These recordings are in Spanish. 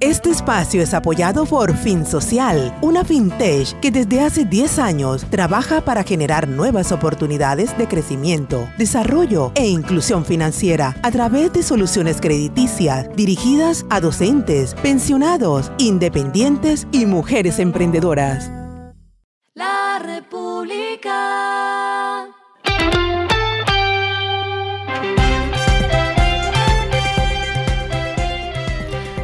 Este espacio es apoyado por Fin Social, una fintech que desde hace 10 años trabaja para generar nuevas oportunidades de crecimiento, desarrollo e inclusión financiera a través de soluciones crediticias dirigidas a docentes, pensionados, independientes y mujeres emprendedoras. La República.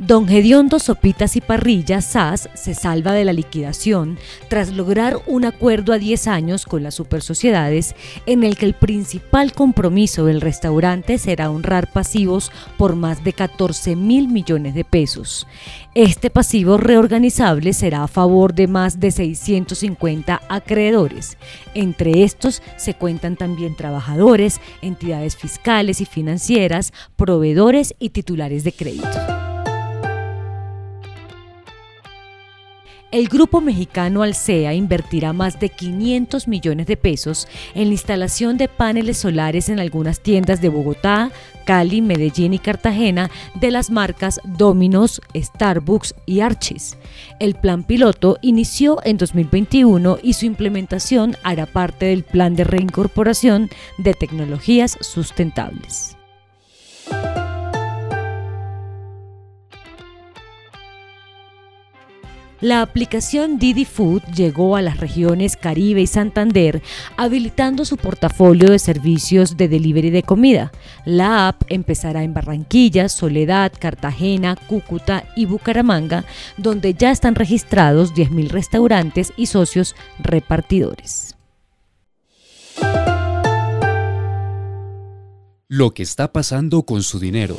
Don Gediondo Sopitas y Parrilla SAS se salva de la liquidación tras lograr un acuerdo a 10 años con las supersociedades en el que el principal compromiso del restaurante será honrar pasivos por más de 14 mil millones de pesos. Este pasivo reorganizable será a favor de más de 650 acreedores. Entre estos se cuentan también trabajadores, entidades fiscales y financieras, proveedores y titulares de crédito. El grupo mexicano Alsea invertirá más de 500 millones de pesos en la instalación de paneles solares en algunas tiendas de Bogotá, Cali, Medellín y Cartagena de las marcas Domino's, Starbucks y Archis. El plan piloto inició en 2021 y su implementación hará parte del plan de reincorporación de tecnologías sustentables. La aplicación Didi Food llegó a las regiones Caribe y Santander, habilitando su portafolio de servicios de delivery de comida. La app empezará en Barranquilla, Soledad, Cartagena, Cúcuta y Bucaramanga, donde ya están registrados 10.000 restaurantes y socios repartidores. Lo que está pasando con su dinero.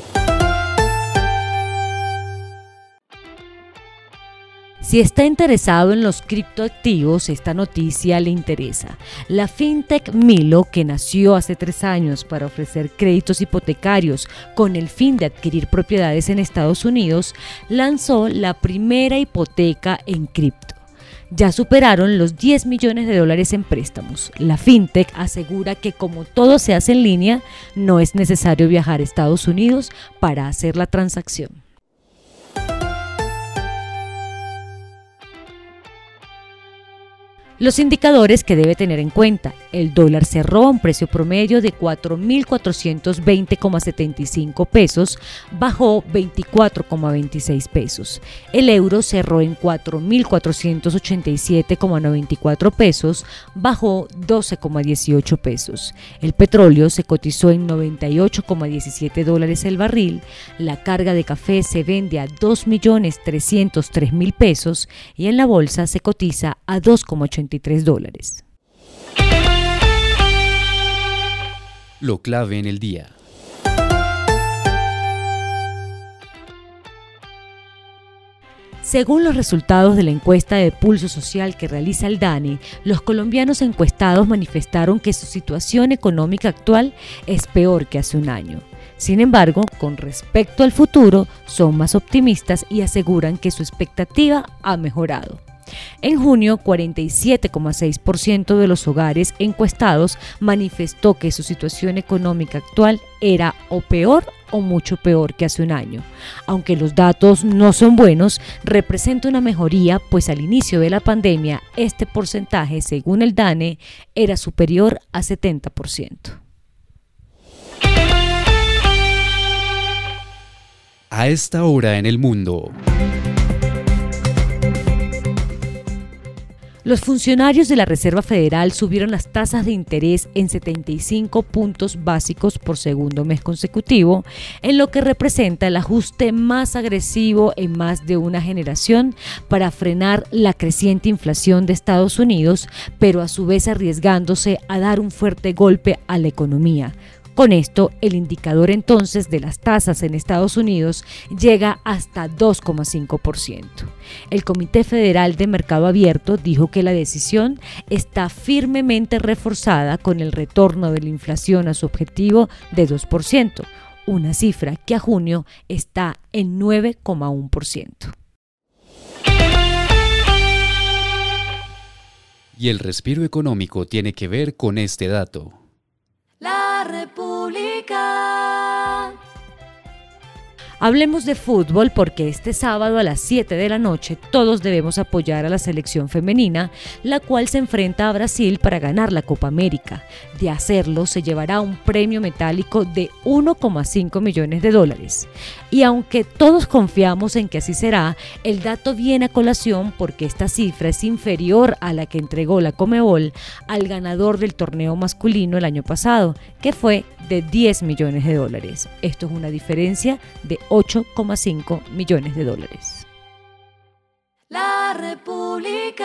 Si está interesado en los criptoactivos, esta noticia le interesa. La fintech Milo, que nació hace tres años para ofrecer créditos hipotecarios con el fin de adquirir propiedades en Estados Unidos, lanzó la primera hipoteca en cripto. Ya superaron los 10 millones de dólares en préstamos. La fintech asegura que como todo se hace en línea, no es necesario viajar a Estados Unidos para hacer la transacción. Los indicadores que debe tener en cuenta. El dólar cerró a un precio promedio de 4.420,75 pesos, bajó 24,26 pesos. El euro cerró en 4.487,94 pesos, bajó 12,18 pesos. El petróleo se cotizó en 98,17 dólares el barril. La carga de café se vende a 2.303.000 pesos y en la bolsa se cotiza a 2,80 dólares. Lo clave en el día. Según los resultados de la encuesta de pulso social que realiza el DANE, los colombianos encuestados manifestaron que su situación económica actual es peor que hace un año. Sin embargo, con respecto al futuro, son más optimistas y aseguran que su expectativa ha mejorado. En junio, 47,6% de los hogares encuestados manifestó que su situación económica actual era o peor o mucho peor que hace un año. Aunque los datos no son buenos, representa una mejoría, pues al inicio de la pandemia este porcentaje, según el DANE, era superior a 70%. A esta hora en el mundo. Los funcionarios de la Reserva Federal subieron las tasas de interés en 75 puntos básicos por segundo mes consecutivo, en lo que representa el ajuste más agresivo en más de una generación para frenar la creciente inflación de Estados Unidos, pero a su vez arriesgándose a dar un fuerte golpe a la economía con esto, el indicador entonces de las tasas en Estados Unidos llega hasta 2,5%. El Comité Federal de Mercado Abierto dijo que la decisión está firmemente reforzada con el retorno de la inflación a su objetivo de 2%, una cifra que a junio está en 9,1%. Y el respiro económico tiene que ver con este dato. La República. Hablemos de fútbol porque este sábado a las 7 de la noche todos debemos apoyar a la selección femenina, la cual se enfrenta a Brasil para ganar la Copa América. De hacerlo se llevará un premio metálico de 1,5 millones de dólares. Y aunque todos confiamos en que así será, el dato viene a colación porque esta cifra es inferior a la que entregó la Comebol al ganador del torneo masculino el año pasado, que fue de 10 millones de dólares. Esto es una diferencia de 8,5 millones de dólares. La República.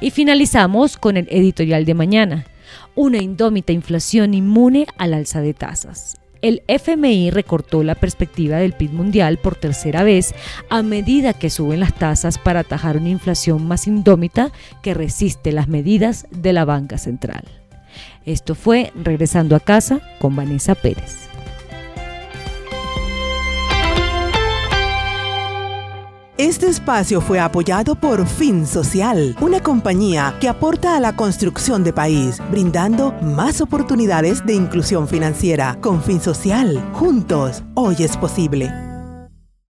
Y finalizamos con el editorial de mañana, una indómita inflación inmune al alza de tasas. El FMI recortó la perspectiva del PIB mundial por tercera vez a medida que suben las tasas para atajar una inflación más indómita que resiste las medidas de la banca central. Esto fue Regresando a casa con Vanessa Pérez. Este espacio fue apoyado por Fin Social, una compañía que aporta a la construcción de país, brindando más oportunidades de inclusión financiera. Con Fin Social, juntos, hoy es posible.